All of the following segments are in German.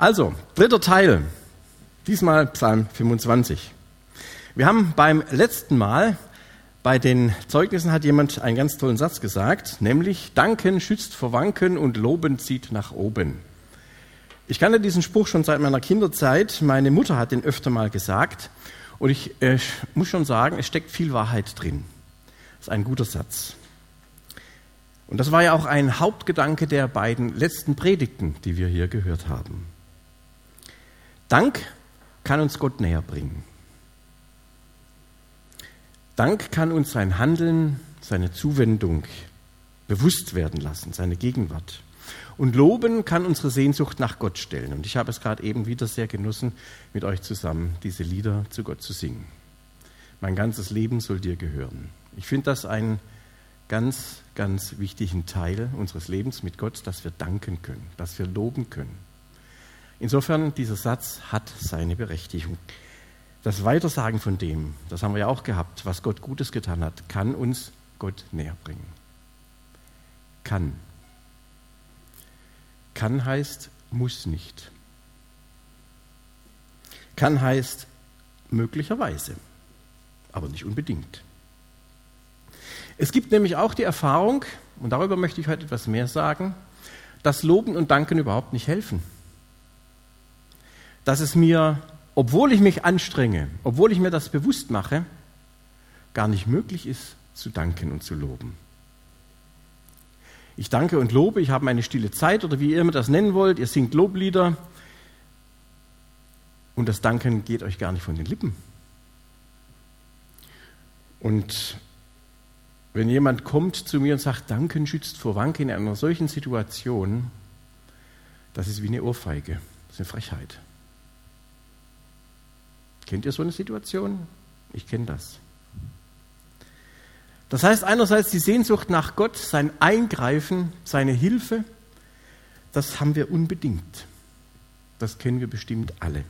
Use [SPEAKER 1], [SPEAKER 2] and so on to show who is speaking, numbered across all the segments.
[SPEAKER 1] Also, dritter Teil. Diesmal Psalm 25. Wir haben beim letzten Mal bei den Zeugnissen hat jemand einen ganz tollen Satz gesagt, nämlich Danken schützt vor Wanken und Loben zieht nach oben. Ich kannte diesen Spruch schon seit meiner Kinderzeit. Meine Mutter hat den öfter mal gesagt. Und ich äh, muss schon sagen, es steckt viel Wahrheit drin. Das ist ein guter Satz. Und das war ja auch ein Hauptgedanke der beiden letzten Predigten, die wir hier gehört haben. Dank kann uns Gott näher bringen. Dank kann uns sein Handeln, seine Zuwendung bewusst werden lassen, seine Gegenwart. Und Loben kann unsere Sehnsucht nach Gott stellen. Und ich habe es gerade eben wieder sehr genossen, mit euch zusammen diese Lieder zu Gott zu singen. Mein ganzes Leben soll dir gehören. Ich finde das einen ganz, ganz wichtigen Teil unseres Lebens mit Gott, dass wir danken können, dass wir loben können. Insofern, dieser Satz hat seine Berechtigung. Das Weitersagen von dem, das haben wir ja auch gehabt, was Gott Gutes getan hat, kann uns Gott näher bringen. Kann. Kann heißt, muss nicht. Kann heißt, möglicherweise, aber nicht unbedingt. Es gibt nämlich auch die Erfahrung, und darüber möchte ich heute etwas mehr sagen, dass Loben und Danken überhaupt nicht helfen dass es mir, obwohl ich mich anstrenge, obwohl ich mir das bewusst mache, gar nicht möglich ist, zu danken und zu loben. Ich danke und lobe, ich habe meine stille Zeit oder wie ihr immer das nennen wollt, ihr singt Loblieder und das Danken geht euch gar nicht von den Lippen. Und wenn jemand kommt zu mir und sagt, Danken schützt vor Wanken in einer solchen Situation, das ist wie eine Ohrfeige, das ist eine Frechheit. Kennt ihr so eine Situation? Ich kenne das. Das heißt einerseits die Sehnsucht nach Gott, sein Eingreifen, seine Hilfe, das haben wir unbedingt. Das kennen wir bestimmt alle.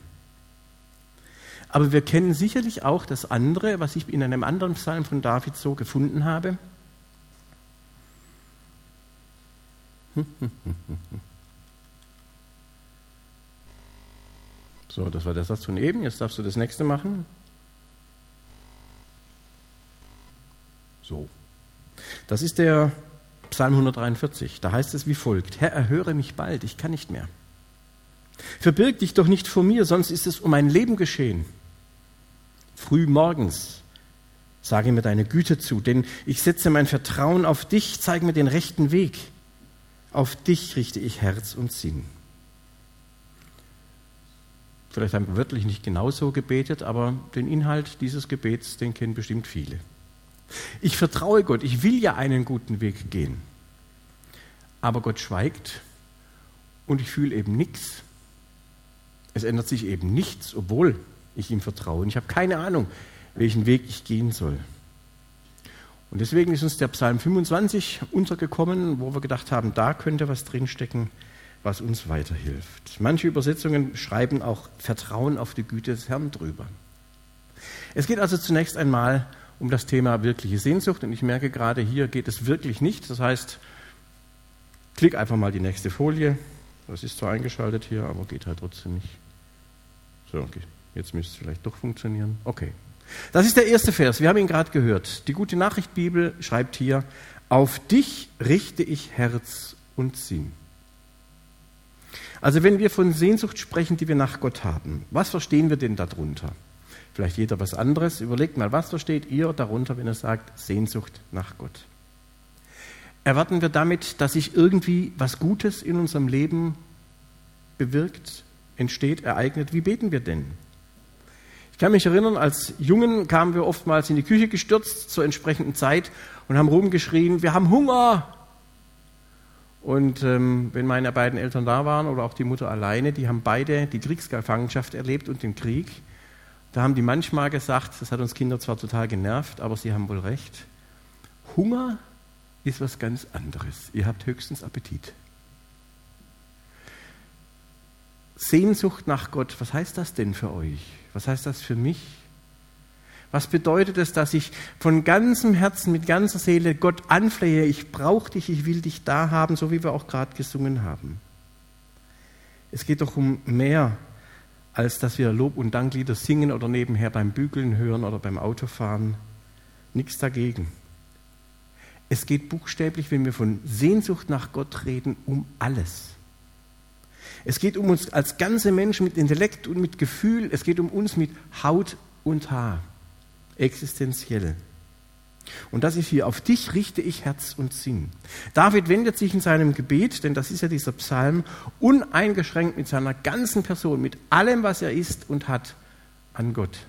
[SPEAKER 1] Aber wir kennen sicherlich auch das andere, was ich in einem anderen Psalm von David so gefunden habe. So, das war der Satz von eben. Jetzt darfst du das nächste machen. So. Das ist der Psalm 143. Da heißt es wie folgt: Herr, erhöre mich bald, ich kann nicht mehr. Verbirg dich doch nicht vor mir, sonst ist es um mein Leben geschehen. Früh morgens sage mir deine Güte zu, denn ich setze mein Vertrauen auf dich, zeige mir den rechten Weg. Auf dich richte ich Herz und Sinn. Vielleicht haben wir wörtlich nicht genauso gebetet, aber den Inhalt dieses Gebets, den kennen bestimmt viele. Ich vertraue Gott, ich will ja einen guten Weg gehen. Aber Gott schweigt und ich fühle eben nichts. Es ändert sich eben nichts, obwohl ich ihm vertraue. Und ich habe keine Ahnung, welchen Weg ich gehen soll. Und deswegen ist uns der Psalm 25 untergekommen, wo wir gedacht haben, da könnte was drinstecken, was uns weiterhilft. Manche Übersetzungen schreiben auch Vertrauen auf die Güte des Herrn drüber. Es geht also zunächst einmal um das Thema wirkliche Sehnsucht und ich merke gerade, hier geht es wirklich nicht. Das heißt, klick einfach mal die nächste Folie. Das ist zwar eingeschaltet hier, aber geht halt trotzdem nicht. So, okay. Jetzt müsste es vielleicht doch funktionieren. Okay. Das ist der erste Vers. Wir haben ihn gerade gehört. Die gute Nachricht Bibel schreibt hier, auf dich richte ich Herz und Sinn. Also wenn wir von Sehnsucht sprechen, die wir nach Gott haben, was verstehen wir denn darunter? Vielleicht jeder was anderes. Überlegt mal, was versteht ihr darunter, wenn ihr sagt Sehnsucht nach Gott? Erwarten wir damit, dass sich irgendwie was Gutes in unserem Leben bewirkt, entsteht, ereignet? Wie beten wir denn? Ich kann mich erinnern, als Jungen kamen wir oftmals in die Küche gestürzt zur entsprechenden Zeit und haben rumgeschrien, wir haben Hunger, und ähm, wenn meine beiden Eltern da waren oder auch die Mutter alleine, die haben beide die Kriegsgefangenschaft erlebt und den Krieg. Da haben die manchmal gesagt, das hat uns Kinder zwar total genervt, aber sie haben wohl recht, Hunger ist was ganz anderes. Ihr habt höchstens Appetit. Sehnsucht nach Gott, was heißt das denn für euch? Was heißt das für mich? Was bedeutet es, dass ich von ganzem Herzen, mit ganzer Seele Gott anflehe, ich brauche dich, ich will dich da haben, so wie wir auch gerade gesungen haben? Es geht doch um mehr, als dass wir Lob- und Danklieder singen oder nebenher beim Bügeln hören oder beim Autofahren. Nichts dagegen. Es geht buchstäblich, wenn wir von Sehnsucht nach Gott reden, um alles. Es geht um uns als ganze Menschen mit Intellekt und mit Gefühl. Es geht um uns mit Haut und Haar. Existenziell. Und das ist hier, auf dich richte ich Herz und Sinn. David wendet sich in seinem Gebet, denn das ist ja dieser Psalm, uneingeschränkt mit seiner ganzen Person, mit allem, was er ist und hat, an Gott.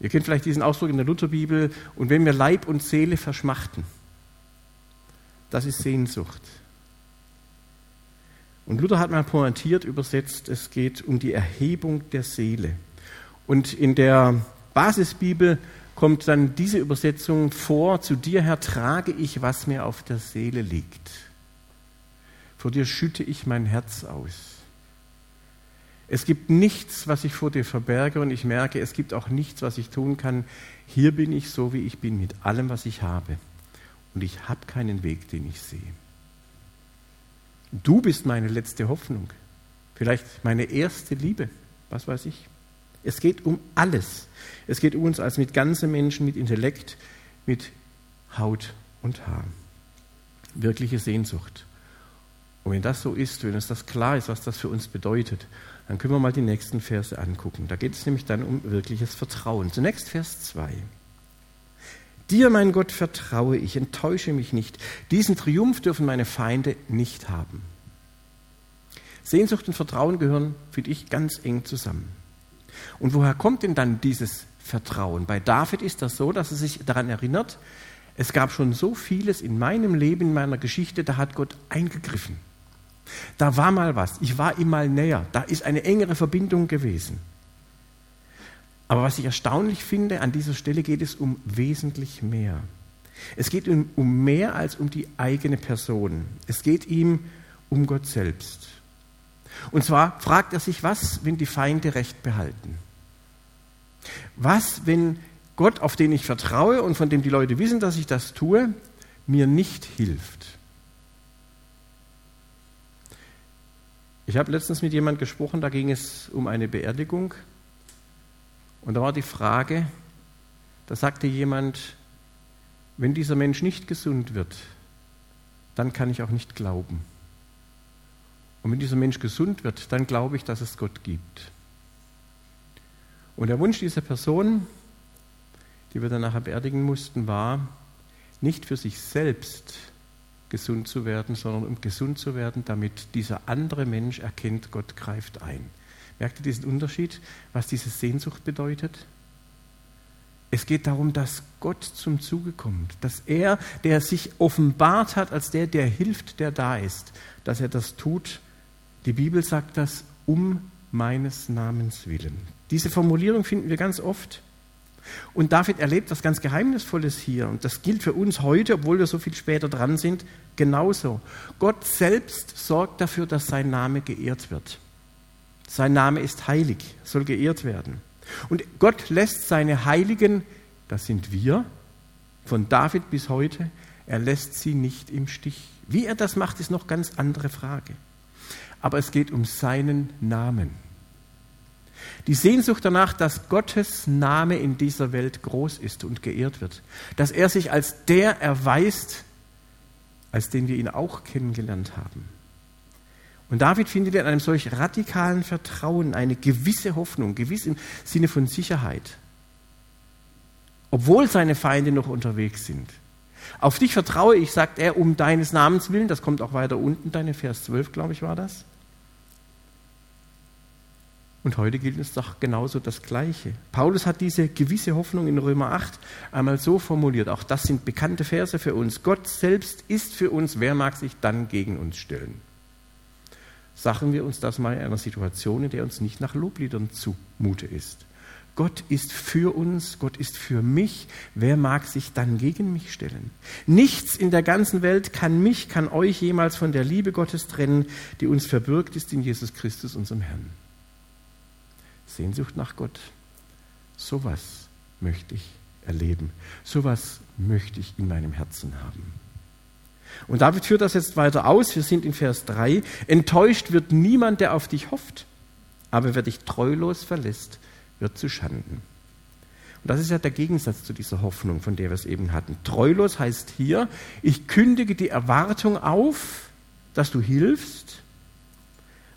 [SPEAKER 1] Ihr kennt vielleicht diesen Ausdruck in der Lutherbibel, und wenn wir Leib und Seele verschmachten, das ist Sehnsucht. Und Luther hat mal pointiert übersetzt, es geht um die Erhebung der Seele. Und in der Basisbibel kommt dann diese Übersetzung vor, zu dir, Herr, trage ich, was mir auf der Seele liegt. Vor dir schütte ich mein Herz aus. Es gibt nichts, was ich vor dir verberge und ich merke, es gibt auch nichts, was ich tun kann. Hier bin ich so, wie ich bin, mit allem, was ich habe. Und ich habe keinen Weg, den ich sehe. Du bist meine letzte Hoffnung, vielleicht meine erste Liebe, was weiß ich. Es geht um alles. Es geht um uns als mit ganzen Menschen, mit Intellekt, mit Haut und Haar. Wirkliche Sehnsucht. Und wenn das so ist, wenn uns das klar ist, was das für uns bedeutet, dann können wir mal die nächsten Verse angucken. Da geht es nämlich dann um wirkliches Vertrauen. Zunächst Vers 2. Dir, mein Gott, vertraue ich, enttäusche mich nicht. Diesen Triumph dürfen meine Feinde nicht haben. Sehnsucht und Vertrauen gehören, finde ich, ganz eng zusammen. Und woher kommt denn dann dieses Vertrauen? Bei David ist das so, dass er sich daran erinnert, es gab schon so vieles in meinem Leben, in meiner Geschichte, da hat Gott eingegriffen. Da war mal was, ich war ihm mal näher, da ist eine engere Verbindung gewesen. Aber was ich erstaunlich finde, an dieser Stelle geht es um wesentlich mehr. Es geht um, mehr als um die eigene Person. Es geht ihm um Gott selbst. Und zwar fragt er sich, was, wenn die Feinde Recht behalten? Was, wenn Gott, auf den ich vertraue und von dem die Leute wissen, dass ich das tue, mir nicht hilft? Ich habe letztens mit jemandem gesprochen, da ging es um eine Beerdigung. Und da war die Frage, da sagte jemand, wenn dieser Mensch nicht gesund wird, dann kann ich auch nicht glauben. Und wenn dieser Mensch gesund wird, dann glaube ich, dass es Gott gibt. Und der Wunsch dieser Person, die wir dann nachher beerdigen mussten, war, nicht für sich selbst gesund zu werden, sondern um gesund zu werden, damit dieser andere Mensch erkennt, Gott greift ein. Merkt ihr diesen Unterschied, was diese Sehnsucht bedeutet? Es geht darum, dass Gott zum Zuge kommt, dass er, der sich offenbart hat als der, der hilft, der da ist, dass er das tut, die Bibel sagt das um meines Namens willen. Diese Formulierung finden wir ganz oft. Und David erlebt was ganz Geheimnisvolles hier. Und das gilt für uns heute, obwohl wir so viel später dran sind, genauso. Gott selbst sorgt dafür, dass sein Name geehrt wird. Sein Name ist heilig, soll geehrt werden. Und Gott lässt seine Heiligen, das sind wir, von David bis heute, er lässt sie nicht im Stich. Wie er das macht, ist noch ganz andere Frage aber es geht um seinen Namen. Die Sehnsucht danach, dass Gottes Name in dieser Welt groß ist und geehrt wird, dass er sich als der erweist, als den wir ihn auch kennengelernt haben. Und David findet in einem solch radikalen Vertrauen eine gewisse Hoffnung, gewiss im Sinne von Sicherheit, obwohl seine Feinde noch unterwegs sind. Auf dich vertraue ich, sagt er, um deines Namens willen, das kommt auch weiter unten, deine Vers 12, glaube ich, war das. Und heute gilt es doch genauso das Gleiche. Paulus hat diese gewisse Hoffnung in Römer 8 einmal so formuliert. Auch das sind bekannte Verse für uns. Gott selbst ist für uns. Wer mag sich dann gegen uns stellen? Sagen wir uns das mal in einer Situation, in der uns nicht nach Lobliedern zumute ist. Gott ist für uns, Gott ist für mich. Wer mag sich dann gegen mich stellen? Nichts in der ganzen Welt kann mich, kann euch jemals von der Liebe Gottes trennen, die uns verbürgt ist in Jesus Christus, unserem Herrn. Sehnsucht nach Gott. Sowas möchte ich erleben. Sowas möchte ich in meinem Herzen haben. Und David führt das jetzt weiter aus. Wir sind in Vers 3. Enttäuscht wird niemand, der auf dich hofft. Aber wer dich treulos verlässt, wird zu Schanden. Und das ist ja der Gegensatz zu dieser Hoffnung, von der wir es eben hatten. Treulos heißt hier, ich kündige die Erwartung auf, dass du hilfst,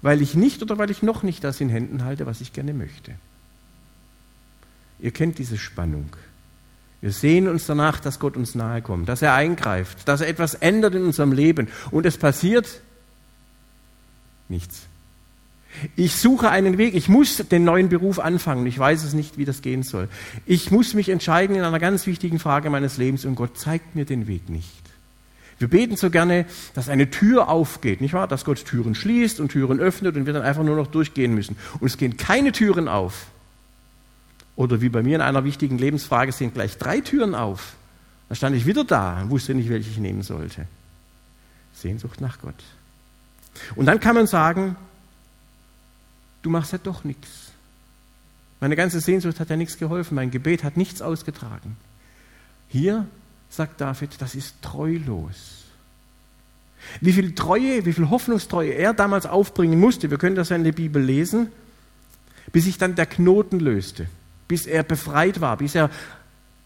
[SPEAKER 1] weil ich nicht oder weil ich noch nicht das in Händen halte, was ich gerne möchte. Ihr kennt diese Spannung. Wir sehen uns danach, dass Gott uns nahe kommt, dass er eingreift, dass er etwas ändert in unserem Leben. Und es passiert nichts. Ich suche einen Weg. Ich muss den neuen Beruf anfangen. Ich weiß es nicht, wie das gehen soll. Ich muss mich entscheiden in einer ganz wichtigen Frage meines Lebens und Gott zeigt mir den Weg nicht. Wir beten so gerne, dass eine Tür aufgeht, nicht wahr? Dass Gott Türen schließt und Türen öffnet und wir dann einfach nur noch durchgehen müssen. Und es gehen keine Türen auf. Oder wie bei mir in einer wichtigen Lebensfrage sind gleich drei Türen auf. Da stand ich wieder da und wusste nicht, welche ich nehmen sollte. Sehnsucht nach Gott. Und dann kann man sagen, du machst ja doch nichts. Meine ganze Sehnsucht hat ja nichts geholfen, mein Gebet hat nichts ausgetragen. Hier sagt David, das ist treulos. Wie viel Treue, wie viel Hoffnungstreue er damals aufbringen musste, wir können das ja in der Bibel lesen, bis sich dann der Knoten löste, bis er befreit war, bis er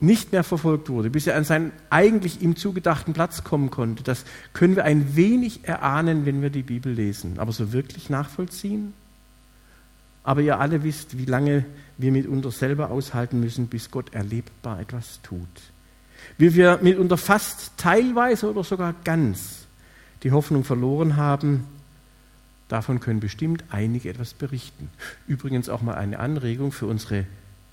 [SPEAKER 1] nicht mehr verfolgt wurde, bis er an seinen eigentlich ihm zugedachten Platz kommen konnte. Das können wir ein wenig erahnen, wenn wir die Bibel lesen. Aber so wirklich nachvollziehen? Aber ihr alle wisst, wie lange wir mitunter selber aushalten müssen, bis Gott erlebbar etwas tut. Wie wir mitunter fast teilweise oder sogar ganz die Hoffnung verloren haben, davon können bestimmt einige etwas berichten. Übrigens auch mal eine Anregung für unsere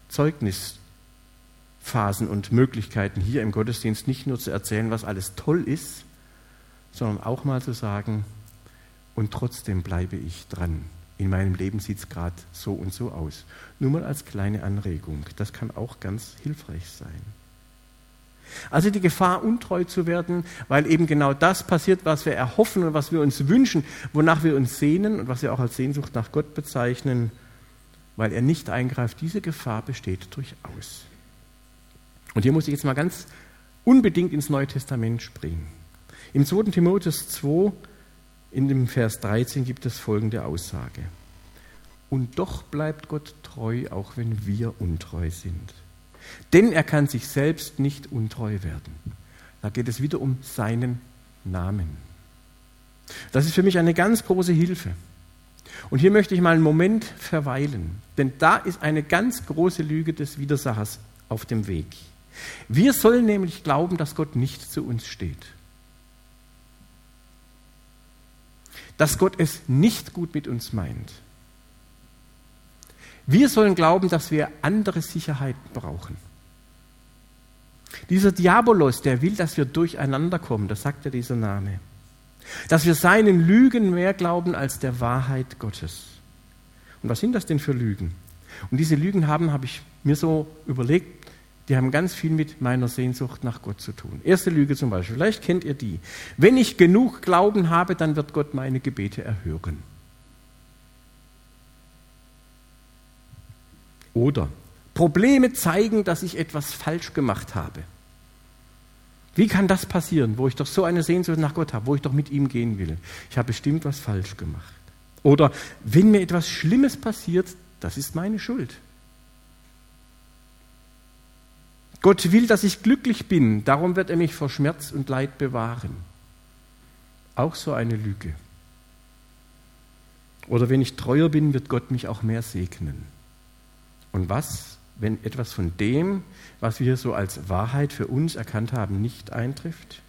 [SPEAKER 1] Zeugnisphasen und Möglichkeiten hier im Gottesdienst, nicht nur zu erzählen, was alles toll ist, sondern auch mal zu sagen, und trotzdem bleibe ich dran in meinem Leben sieht es gerade so und so aus. Nur mal als kleine Anregung. Das kann auch ganz hilfreich sein. Also die Gefahr, untreu zu werden, weil eben genau das passiert, was wir erhoffen und was wir uns wünschen, wonach wir uns sehnen und was wir auch als Sehnsucht nach Gott bezeichnen, weil er nicht eingreift, diese Gefahr besteht durchaus. Und hier muss ich jetzt mal ganz unbedingt ins Neue Testament springen. Im 2. Timotheus 2 in dem Vers 13 gibt es folgende Aussage. Und doch bleibt Gott treu, auch wenn wir untreu sind. Denn er kann sich selbst nicht untreu werden. Da geht es wieder um seinen Namen. Das ist für mich eine ganz große Hilfe. Und hier möchte ich mal einen Moment verweilen, denn da ist eine ganz große Lüge des Widersachers auf dem Weg. Wir sollen nämlich glauben, dass Gott nicht zu uns steht. dass Gott es nicht gut mit uns meint. Wir sollen glauben, dass wir andere Sicherheiten brauchen. Dieser Diabolos, der will, dass wir durcheinander kommen, das sagt ja dieser Name. Dass wir seinen Lügen mehr glauben als der Wahrheit Gottes. Und was sind das denn für Lügen? Und diese Lügen haben, habe ich mir so überlegt, die haben ganz viel mit meiner Sehnsucht nach Gott zu tun. Erste Lüge zum Beispiel, vielleicht kennt ihr die. Wenn ich genug Glauben habe, dann wird Gott meine Gebete erhören. Oder Probleme zeigen, dass ich etwas falsch gemacht habe. Wie kann das passieren, wo ich doch so eine Sehnsucht nach Gott habe, wo ich doch mit ihm gehen will? Ich habe bestimmt was falsch gemacht. Oder wenn mir etwas Schlimmes passiert, das ist meine Schuld. Gott will, dass ich glücklich bin, darum wird er mich vor Schmerz und Leid bewahren. Auch so eine Lüge. Oder wenn ich treuer bin, wird Gott mich auch mehr segnen. Und was, wenn etwas von dem, was wir so als Wahrheit für uns erkannt haben, nicht eintrifft?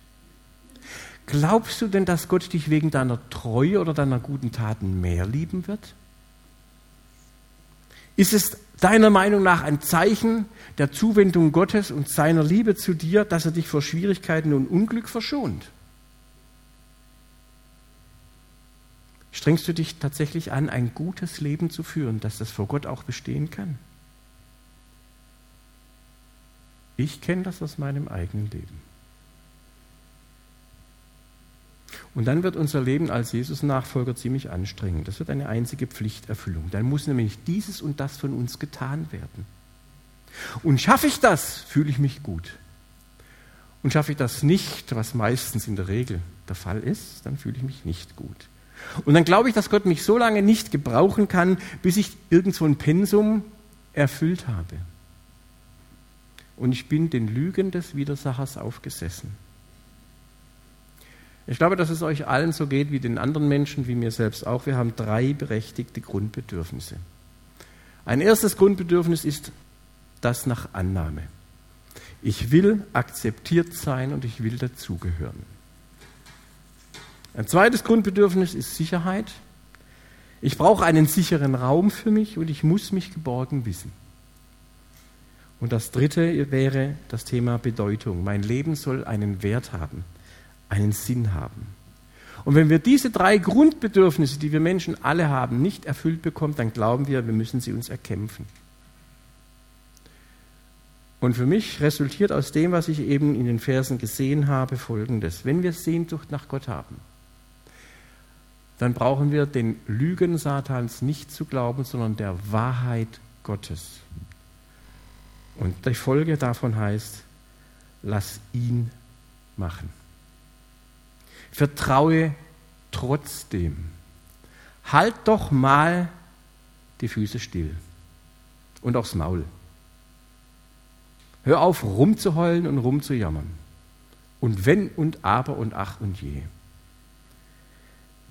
[SPEAKER 1] Glaubst du denn, dass Gott dich wegen deiner Treue oder deiner guten Taten mehr lieben wird? Ist es deiner Meinung nach ein Zeichen der Zuwendung Gottes und seiner Liebe zu dir, dass er dich vor Schwierigkeiten und Unglück verschont? Strengst du dich tatsächlich an, ein gutes Leben zu führen, dass das vor Gott auch bestehen kann? Ich kenne das aus meinem eigenen Leben. Und dann wird unser Leben als Jesus-Nachfolger ziemlich anstrengend. Das wird eine einzige Pflichterfüllung. Dann muss nämlich dieses und das von uns getan werden. Und schaffe ich das, fühle ich mich gut. Und schaffe ich das nicht, was meistens in der Regel der Fall ist, dann fühle ich mich nicht gut. Und dann glaube ich, dass Gott mich so lange nicht gebrauchen kann, bis ich irgendwo ein Pensum erfüllt habe. Und ich bin den Lügen des Widersachers aufgesessen. Ich glaube, dass es euch allen so geht wie den anderen Menschen, wie mir selbst auch. Wir haben drei berechtigte Grundbedürfnisse. Ein erstes Grundbedürfnis ist das nach Annahme. Ich will akzeptiert sein und ich will dazugehören. Ein zweites Grundbedürfnis ist Sicherheit. Ich brauche einen sicheren Raum für mich und ich muss mich geborgen wissen. Und das dritte wäre das Thema Bedeutung. Mein Leben soll einen Wert haben einen Sinn haben. Und wenn wir diese drei Grundbedürfnisse, die wir Menschen alle haben, nicht erfüllt bekommen, dann glauben wir, wir müssen sie uns erkämpfen. Und für mich resultiert aus dem, was ich eben in den Versen gesehen habe, Folgendes. Wenn wir Sehnsucht nach Gott haben, dann brauchen wir den Lügen Satans nicht zu glauben, sondern der Wahrheit Gottes. Und die Folge davon heißt, lass ihn machen. Vertraue trotzdem. Halt doch mal die Füße still und aufs Maul. Hör auf, rumzuheulen und rumzujammern. Und wenn und aber und ach und je.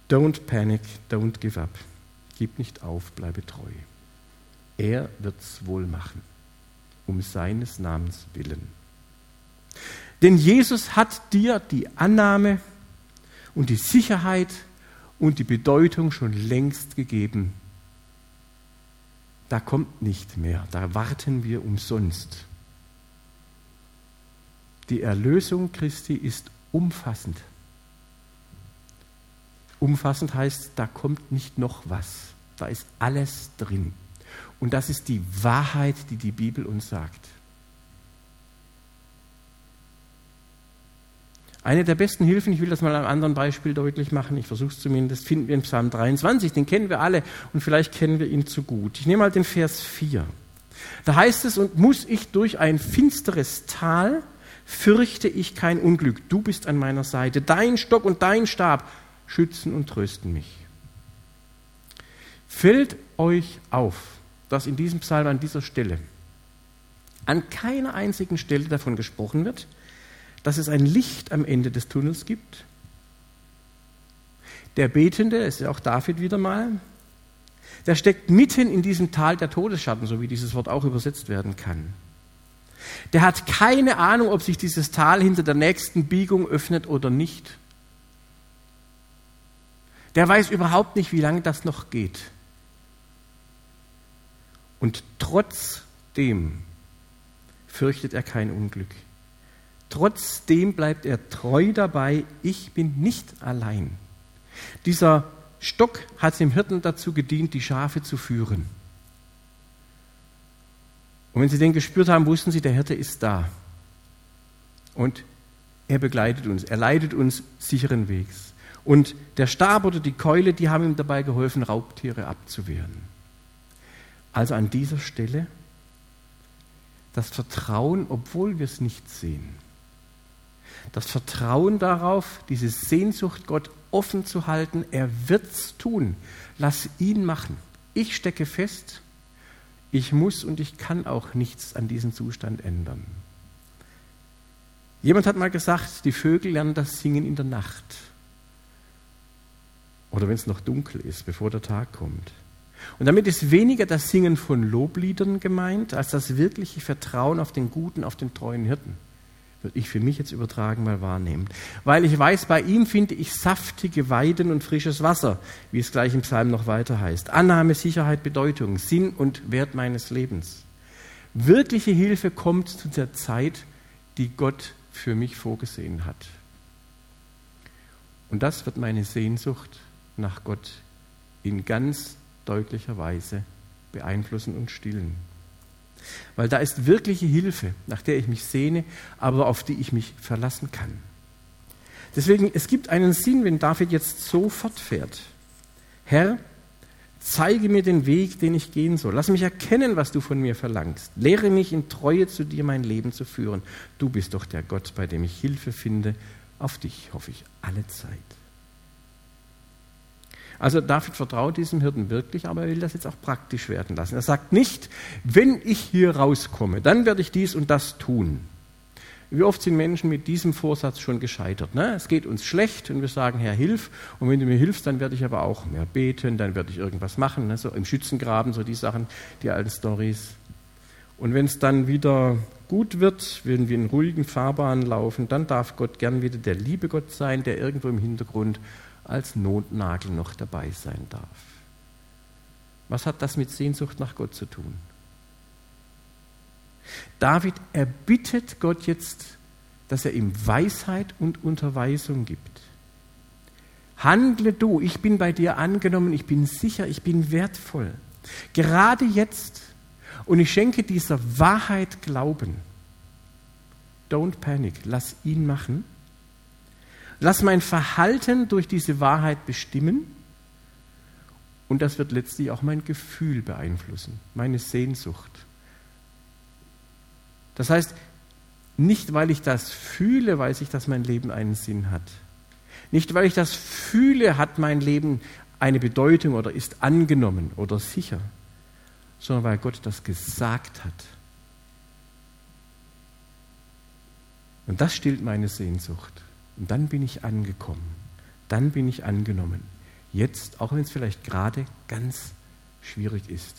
[SPEAKER 1] Don't panic, don't give up. Gib nicht auf, bleibe treu. Er wird's wohl machen, um seines Namens willen. Denn Jesus hat dir die Annahme, und die Sicherheit und die Bedeutung schon längst gegeben. Da kommt nicht mehr, da warten wir umsonst. Die Erlösung Christi ist umfassend. Umfassend heißt, da kommt nicht noch was, da ist alles drin. Und das ist die Wahrheit, die die Bibel uns sagt. Eine der besten Hilfen, ich will das mal einem anderen Beispiel deutlich machen, ich versuche es zumindest, finden wir in Psalm 23, den kennen wir alle und vielleicht kennen wir ihn zu gut. Ich nehme mal den Vers 4. Da heißt es, und muss ich durch ein finsteres Tal, fürchte ich kein Unglück, du bist an meiner Seite, dein Stock und dein Stab schützen und trösten mich. Fällt euch auf, dass in diesem Psalm an dieser Stelle an keiner einzigen Stelle davon gesprochen wird, dass es ein Licht am Ende des Tunnels gibt. Der Betende, ist auch David wieder mal, der steckt mitten in diesem Tal der Todesschatten, so wie dieses Wort auch übersetzt werden kann. Der hat keine Ahnung, ob sich dieses Tal hinter der nächsten Biegung öffnet oder nicht. Der weiß überhaupt nicht, wie lange das noch geht. Und trotzdem fürchtet er kein Unglück. Trotzdem bleibt er treu dabei, ich bin nicht allein. Dieser Stock hat dem Hirten dazu gedient, die Schafe zu führen. Und wenn sie den gespürt haben, wussten sie, der Hirte ist da. Und er begleitet uns, er leitet uns sicheren Wegs. Und der Stab oder die Keule, die haben ihm dabei geholfen, Raubtiere abzuwehren. Also an dieser Stelle das Vertrauen, obwohl wir es nicht sehen das Vertrauen darauf, diese Sehnsucht, Gott offen zu halten, er wird's tun. Lass ihn machen. Ich stecke fest, ich muss und ich kann auch nichts an diesem Zustand ändern. Jemand hat mal gesagt, die Vögel lernen das Singen in der Nacht. Oder wenn es noch dunkel ist, bevor der Tag kommt. Und damit ist weniger das Singen von Lobliedern gemeint, als das wirkliche Vertrauen auf den guten, auf den treuen Hirten würde ich für mich jetzt übertragen mal wahrnehmen. Weil ich weiß, bei ihm finde ich saftige Weiden und frisches Wasser, wie es gleich im Psalm noch weiter heißt. Annahme, Sicherheit, Bedeutung, Sinn und Wert meines Lebens. Wirkliche Hilfe kommt zu der Zeit, die Gott für mich vorgesehen hat. Und das wird meine Sehnsucht nach Gott in ganz deutlicher Weise beeinflussen und stillen. Weil da ist wirkliche Hilfe, nach der ich mich sehne, aber auf die ich mich verlassen kann. Deswegen, es gibt einen Sinn, wenn David jetzt so fortfährt. Herr, Zeige mir den Weg, den ich gehen soll. Lass mich erkennen, was du von mir verlangst. Lehre mich in Treue zu dir mein Leben zu führen. Du bist doch der Gott, bei dem ich Hilfe finde. Auf dich hoffe ich alle Zeit. Also David vertraut diesem Hirten wirklich, aber er will das jetzt auch praktisch werden lassen. Er sagt nicht, wenn ich hier rauskomme, dann werde ich dies und das tun. Wie oft sind Menschen mit diesem Vorsatz schon gescheitert? Ne? Es geht uns schlecht und wir sagen, Herr, hilf. Und wenn du mir hilfst, dann werde ich aber auch mehr beten, dann werde ich irgendwas machen. Ne? So im Schützengraben, so die Sachen, die alten Stories. Und wenn es dann wieder gut wird, wenn wir in ruhigen Fahrbahnen laufen, dann darf Gott gern wieder der liebe Gott sein, der irgendwo im Hintergrund als Notnagel noch dabei sein darf. Was hat das mit Sehnsucht nach Gott zu tun? David erbittet Gott jetzt, dass er ihm Weisheit und Unterweisung gibt. Handle du, ich bin bei dir angenommen, ich bin sicher, ich bin wertvoll. Gerade jetzt. Und ich schenke dieser Wahrheit Glauben. Don't panic, lass ihn machen. Lass mein Verhalten durch diese Wahrheit bestimmen. Und das wird letztlich auch mein Gefühl beeinflussen, meine Sehnsucht. Das heißt, nicht weil ich das fühle, weiß ich, dass mein Leben einen Sinn hat. Nicht weil ich das fühle, hat mein Leben eine Bedeutung oder ist angenommen oder sicher, sondern weil Gott das gesagt hat. Und das stillt meine Sehnsucht. Und dann bin ich angekommen. Dann bin ich angenommen. Jetzt, auch wenn es vielleicht gerade ganz schwierig ist.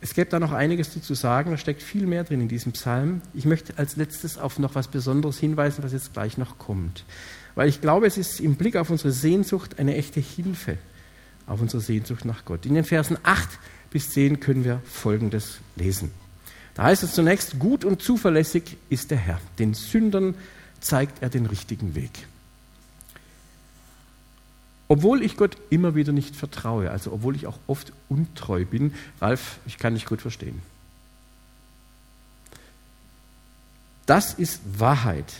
[SPEAKER 1] Es gibt da noch einiges zu sagen, da steckt viel mehr drin in diesem Psalm. Ich möchte als letztes auf noch was Besonderes hinweisen, was jetzt gleich noch kommt. Weil ich glaube, es ist im Blick auf unsere Sehnsucht eine echte Hilfe, auf unsere Sehnsucht nach Gott. In den Versen 8 bis 10 können wir Folgendes lesen. Da heißt es zunächst, gut und zuverlässig ist der Herr. Den Sündern zeigt er den richtigen Weg. Obwohl ich Gott immer wieder nicht vertraue, also obwohl ich auch oft untreu bin, Ralf, ich kann dich gut verstehen. Das ist Wahrheit.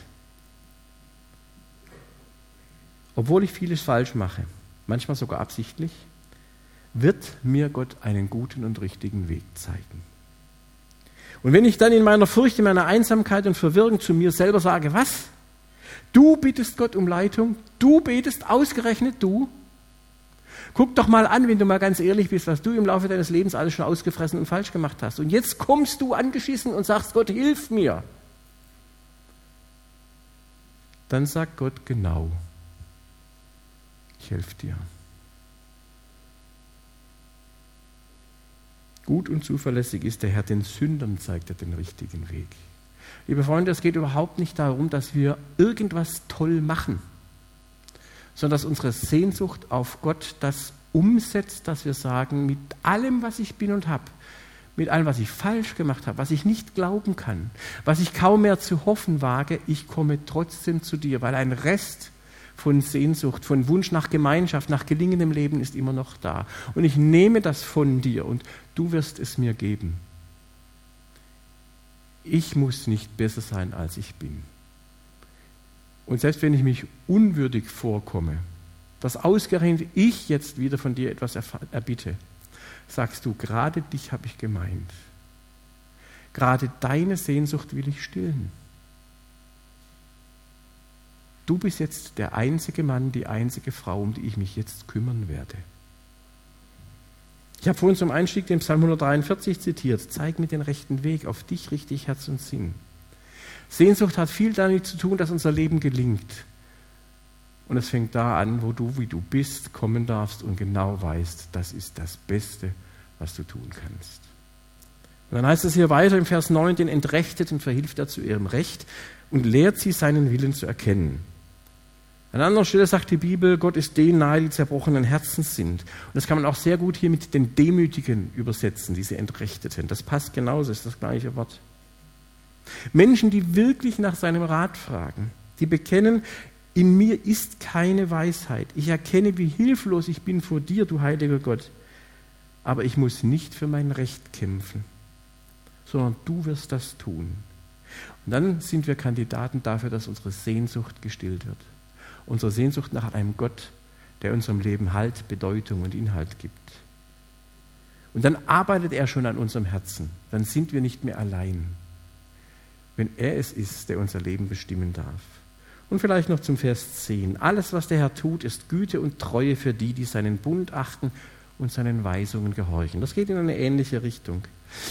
[SPEAKER 1] Obwohl ich vieles falsch mache, manchmal sogar absichtlich, wird mir Gott einen guten und richtigen Weg zeigen. Und wenn ich dann in meiner Furcht, in meiner Einsamkeit und Verwirrung zu mir selber sage, was? Du bittest Gott um Leitung, du betest ausgerechnet du. Guck doch mal an, wenn du mal ganz ehrlich bist, was du im Laufe deines Lebens alles schon ausgefressen und falsch gemacht hast. Und jetzt kommst du angeschissen und sagst, Gott, hilf mir. Dann sagt Gott genau, ich helfe dir. Gut und zuverlässig ist der Herr, den Sündern zeigt er den richtigen Weg. Liebe Freunde, es geht überhaupt nicht darum, dass wir irgendwas toll machen, sondern dass unsere Sehnsucht auf Gott das umsetzt, dass wir sagen, mit allem, was ich bin und habe, mit allem, was ich falsch gemacht habe, was ich nicht glauben kann, was ich kaum mehr zu hoffen wage, ich komme trotzdem zu dir, weil ein Rest von Sehnsucht, von Wunsch nach Gemeinschaft, nach gelingendem Leben ist immer noch da. Und ich nehme das von dir und du wirst es mir geben ich muss nicht besser sein, als ich bin. Und selbst wenn ich mich unwürdig vorkomme, dass ausgerechnet ich jetzt wieder von dir etwas erbitte, sagst du, gerade dich habe ich gemeint. Gerade deine Sehnsucht will ich stillen. Du bist jetzt der einzige Mann, die einzige Frau, um die ich mich jetzt kümmern werde. Ich habe vorhin zum Einstieg den Psalm 143 zitiert. Zeig mir den rechten Weg, auf dich richtig Herz und Sinn. Sehnsucht hat viel damit zu tun, dass unser Leben gelingt. Und es fängt da an, wo du, wie du bist, kommen darfst und genau weißt, das ist das Beste, was du tun kannst. Und dann heißt es hier weiter im Vers 9, den Entrechteten verhilft er zu ihrem Recht und lehrt sie, seinen Willen zu erkennen. An anderer Stelle sagt die Bibel, Gott ist denen nahe, die zerbrochenen Herzens sind. Und das kann man auch sehr gut hier mit den Demütigen übersetzen, diese Entrechteten. Das passt genauso, ist das gleiche Wort. Menschen, die wirklich nach seinem Rat fragen, die bekennen, in mir ist keine Weisheit. Ich erkenne, wie hilflos ich bin vor dir, du heiliger Gott. Aber ich muss nicht für mein Recht kämpfen, sondern du wirst das tun. Und dann sind wir Kandidaten dafür, dass unsere Sehnsucht gestillt wird unsere Sehnsucht nach einem Gott, der unserem Leben Halt, Bedeutung und Inhalt gibt. Und dann arbeitet er schon an unserem Herzen. Dann sind wir nicht mehr allein, wenn er es ist, der unser Leben bestimmen darf. Und vielleicht noch zum Vers 10. Alles, was der Herr tut, ist Güte und Treue für die, die seinen Bund achten und seinen Weisungen gehorchen. Das geht in eine ähnliche Richtung.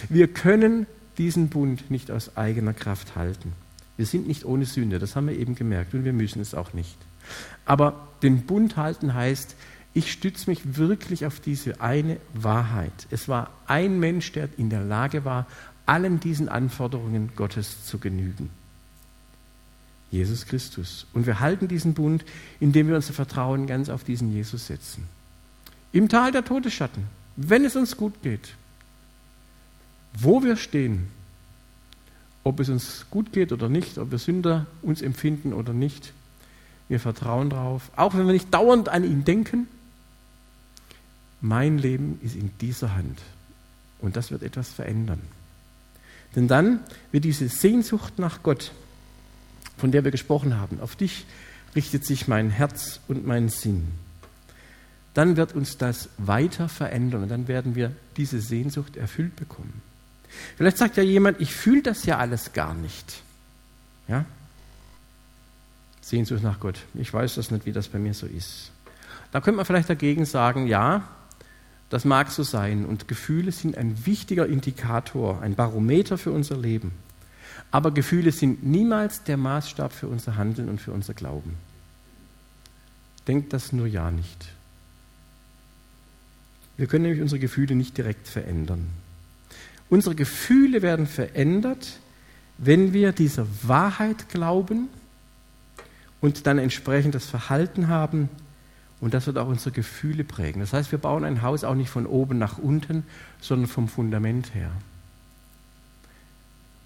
[SPEAKER 1] Wir können diesen Bund nicht aus eigener Kraft halten. Wir sind nicht ohne Sünde, das haben wir eben gemerkt und wir müssen es auch nicht. Aber den Bund halten heißt, ich stütze mich wirklich auf diese eine Wahrheit. Es war ein Mensch, der in der Lage war, allen diesen Anforderungen Gottes zu genügen. Jesus Christus. Und wir halten diesen Bund, indem wir unser Vertrauen ganz auf diesen Jesus setzen. Im Tal der Todesschatten, wenn es uns gut geht, wo wir stehen, ob es uns gut geht oder nicht, ob wir Sünder uns empfinden oder nicht, wir vertrauen darauf, auch wenn wir nicht dauernd an ihn denken. Mein Leben ist in dieser Hand und das wird etwas verändern. Denn dann wird diese Sehnsucht nach Gott, von der wir gesprochen haben, auf dich richtet sich mein Herz und mein Sinn. Dann wird uns das weiter verändern und dann werden wir diese Sehnsucht erfüllt bekommen. Vielleicht sagt ja jemand, ich fühle das ja alles gar nicht. Ja? Sehnsucht nach Gott. Ich weiß das nicht, wie das bei mir so ist. Da könnte man vielleicht dagegen sagen, ja, das mag so sein und Gefühle sind ein wichtiger Indikator, ein Barometer für unser Leben. Aber Gefühle sind niemals der Maßstab für unser Handeln und für unser Glauben. Denkt das nur ja nicht. Wir können nämlich unsere Gefühle nicht direkt verändern. Unsere Gefühle werden verändert, wenn wir dieser Wahrheit glauben und dann entsprechend das Verhalten haben. Und das wird auch unsere Gefühle prägen. Das heißt, wir bauen ein Haus auch nicht von oben nach unten, sondern vom Fundament her.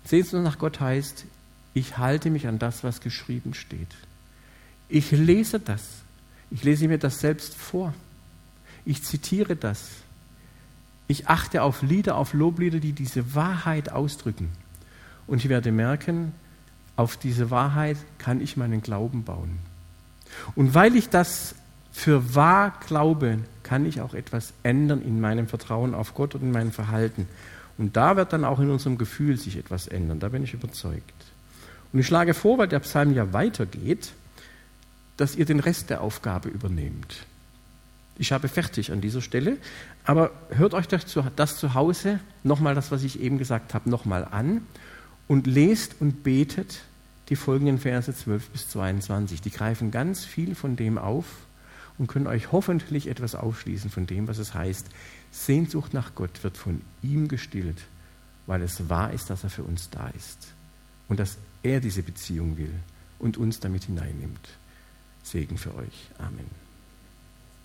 [SPEAKER 1] Sehnsucht nach Gott heißt, ich halte mich an das, was geschrieben steht. Ich lese das. Ich lese mir das selbst vor. Ich zitiere das. Ich achte auf Lieder, auf Loblieder, die diese Wahrheit ausdrücken. Und ich werde merken, auf diese Wahrheit kann ich meinen Glauben bauen. Und weil ich das für wahr glaube, kann ich auch etwas ändern in meinem Vertrauen auf Gott und in meinem Verhalten. Und da wird dann auch in unserem Gefühl sich etwas ändern, da bin ich überzeugt. Und ich schlage vor, weil der Psalm ja weitergeht, dass ihr den Rest der Aufgabe übernehmt. Ich habe fertig an dieser Stelle, aber hört euch das zu, das zu Hause, nochmal das, was ich eben gesagt habe, nochmal an und lest und betet die folgenden Verse 12 bis 22. Die greifen ganz viel von dem auf und können euch hoffentlich etwas aufschließen von dem, was es heißt. Sehnsucht nach Gott wird von ihm gestillt, weil es wahr ist, dass er für uns da ist und dass er diese Beziehung will und uns damit hineinnimmt. Segen für euch. Amen.